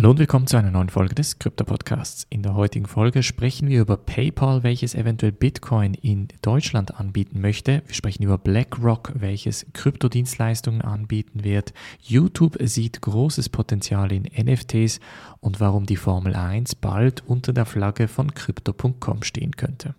Hallo und willkommen zu einer neuen Folge des Krypto Podcasts. In der heutigen Folge sprechen wir über PayPal, welches eventuell Bitcoin in Deutschland anbieten möchte. Wir sprechen über BlackRock, welches Kryptodienstleistungen anbieten wird. YouTube sieht großes Potenzial in NFTs und warum die Formel 1 bald unter der Flagge von Crypto.com stehen könnte.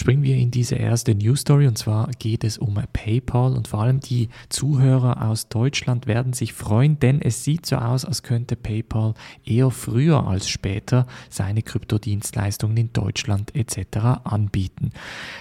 Springen wir in diese erste News Story und zwar geht es um PayPal und vor allem die Zuhörer aus Deutschland werden sich freuen, denn es sieht so aus, als könnte PayPal eher früher als später seine Kryptodienstleistungen in Deutschland etc. anbieten.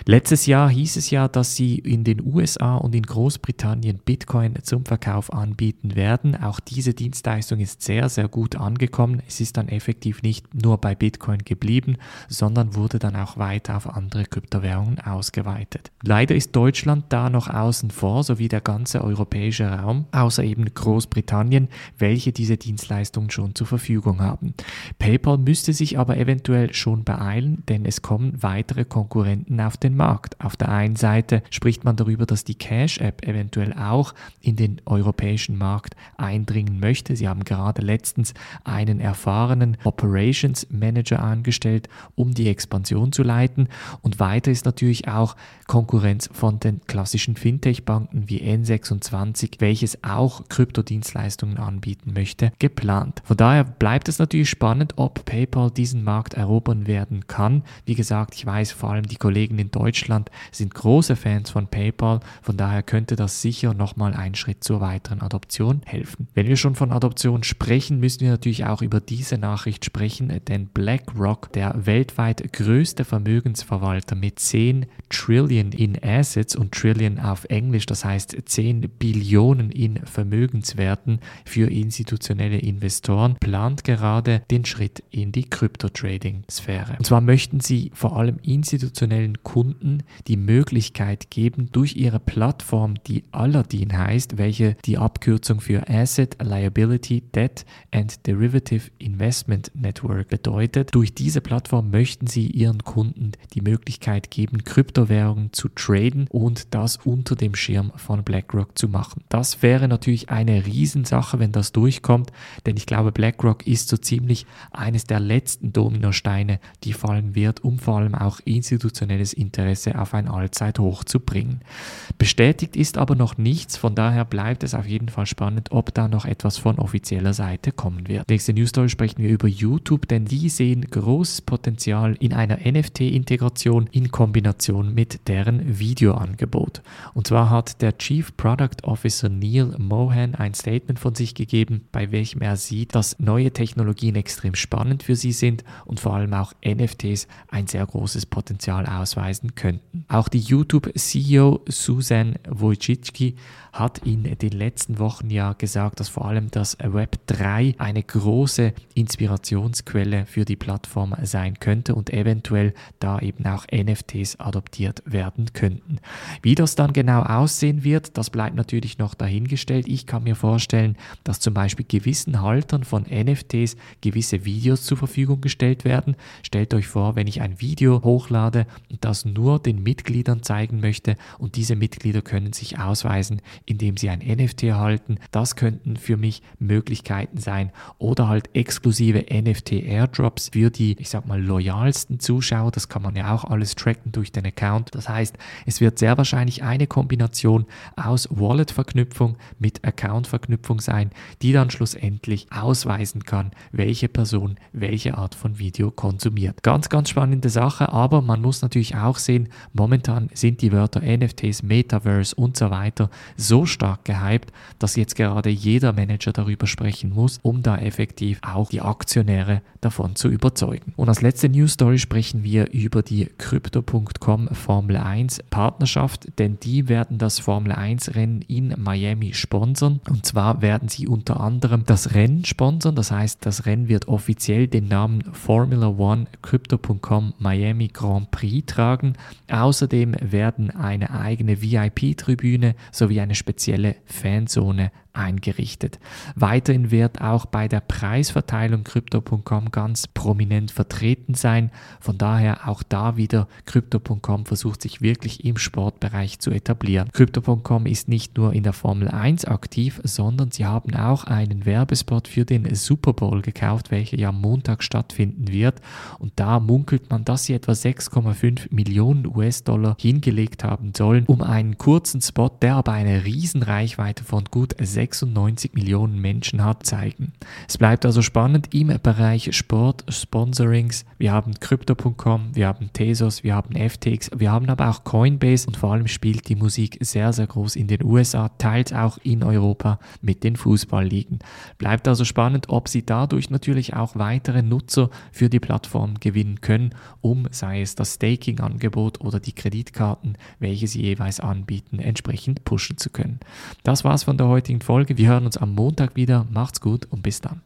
Letztes Jahr hieß es ja, dass sie in den USA und in Großbritannien Bitcoin zum Verkauf anbieten werden. Auch diese Dienstleistung ist sehr, sehr gut angekommen. Es ist dann effektiv nicht nur bei Bitcoin geblieben, sondern wurde dann auch weiter auf andere Kryptodienstleistungen Kryptowährungen ausgeweitet. Leider ist Deutschland da noch außen vor, sowie der ganze europäische Raum, außer eben Großbritannien, welche diese Dienstleistungen schon zur Verfügung haben. PayPal müsste sich aber eventuell schon beeilen, denn es kommen weitere Konkurrenten auf den Markt. Auf der einen Seite spricht man darüber, dass die Cash-App eventuell auch in den europäischen Markt eindringen möchte. Sie haben gerade letztens einen erfahrenen Operations Manager angestellt, um die Expansion zu leiten und weiter weiter ist natürlich auch Konkurrenz von den klassischen Fintech-Banken wie N26, welches auch Kryptodienstleistungen anbieten möchte, geplant. Von daher bleibt es natürlich spannend, ob PayPal diesen Markt erobern werden kann. Wie gesagt, ich weiß vor allem die Kollegen in Deutschland sind große Fans von PayPal, von daher könnte das sicher nochmal ein Schritt zur weiteren Adoption helfen. Wenn wir schon von Adoption sprechen, müssen wir natürlich auch über diese Nachricht sprechen, denn BlackRock, der weltweit größte Vermögensverwalter mit mit 10 Trillion in Assets und Trillion auf Englisch, das heißt 10 Billionen in Vermögenswerten für institutionelle Investoren, plant gerade den Schritt in die Krypto-Trading-Sphäre. Und zwar möchten sie vor allem institutionellen Kunden die Möglichkeit geben, durch ihre Plattform, die Aladdin heißt, welche die Abkürzung für Asset, Liability, Debt and Derivative Investment Network bedeutet, durch diese Plattform möchten sie ihren Kunden die Möglichkeit Möglichkeit geben, Kryptowährungen zu traden und das unter dem Schirm von BlackRock zu machen. Das wäre natürlich eine Riesensache, wenn das durchkommt, denn ich glaube, BlackRock ist so ziemlich eines der letzten Dominosteine, die fallen wird, um vor allem auch institutionelles Interesse auf ein Allzeithoch zu bringen. Bestätigt ist aber noch nichts, von daher bleibt es auf jeden Fall spannend, ob da noch etwas von offizieller Seite kommen wird. Nächste News Story sprechen wir über YouTube, denn die sehen großes Potenzial in einer NFT-Integration in Kombination mit deren Videoangebot. Und zwar hat der Chief Product Officer Neil Mohan ein Statement von sich gegeben, bei welchem er sieht, dass neue Technologien extrem spannend für sie sind und vor allem auch NFTs ein sehr großes Potenzial ausweisen könnten. Auch die YouTube-CEO Susan Wojcicki hat in den letzten Wochen ja gesagt, dass vor allem das Web 3 eine große Inspirationsquelle für die Plattform sein könnte und eventuell da eben auch NFTs NFTs adoptiert werden könnten. Wie das dann genau aussehen wird, das bleibt natürlich noch dahingestellt. Ich kann mir vorstellen, dass zum Beispiel gewissen Haltern von NFTs gewisse Videos zur Verfügung gestellt werden. Stellt euch vor, wenn ich ein Video hochlade das nur den Mitgliedern zeigen möchte und diese Mitglieder können sich ausweisen, indem sie ein NFT erhalten. Das könnten für mich Möglichkeiten sein oder halt exklusive NFT Airdrops für die, ich sag mal, loyalsten Zuschauer. Das kann man ja auch alles tracken durch den Account. Das heißt, es wird sehr wahrscheinlich eine Kombination aus Wallet-Verknüpfung mit Account-Verknüpfung sein, die dann schlussendlich ausweisen kann, welche Person welche Art von Video konsumiert. Ganz, ganz spannende Sache, aber man muss natürlich auch sehen, momentan sind die Wörter NFTs, Metaverse und so weiter so stark gehypt, dass jetzt gerade jeder Manager darüber sprechen muss, um da effektiv auch die Aktionäre davon zu überzeugen. Und als letzte News Story sprechen wir über die Krypto Auto.com Formel 1 Partnerschaft, denn die werden das Formel 1 Rennen in Miami sponsern. Und zwar werden sie unter anderem das Rennen sponsern. Das heißt, das Rennen wird offiziell den Namen Formula One Crypto.com Miami Grand Prix tragen. Außerdem werden eine eigene VIP-Tribüne sowie eine spezielle Fanzone eingerichtet. Weiterhin wird auch bei der Preisverteilung Crypto.com ganz prominent vertreten sein. Von daher auch da wieder Crypto.com versucht sich wirklich im Sportbereich zu etablieren. Crypto.com ist nicht nur in der Formel 1 aktiv, sondern sie haben auch einen Werbespot für den Super Bowl gekauft, welcher ja am Montag stattfinden wird. Und da munkelt man, dass sie etwa 6,5 Millionen US-Dollar hingelegt haben sollen, um einen kurzen Spot, der aber eine Riesenreichweite von gut 96 Millionen Menschen hat, zeigen. Es bleibt also spannend im Bereich Sport, Sponsorings. Wir haben Crypto.com, wir haben Tesos, wir haben FTX, wir haben aber auch Coinbase und vor allem spielt die Musik sehr, sehr groß in den USA, teils auch in Europa mit den Fußballligen. Bleibt also spannend, ob sie dadurch natürlich auch weitere Nutzer für die Plattform gewinnen können, um sei es das Staking-Angebot oder die Kreditkarten, welche sie jeweils anbieten, entsprechend pushen zu können. Das war's von der heutigen Folge. Wir hören uns am Montag wieder. Macht's gut und bis dann.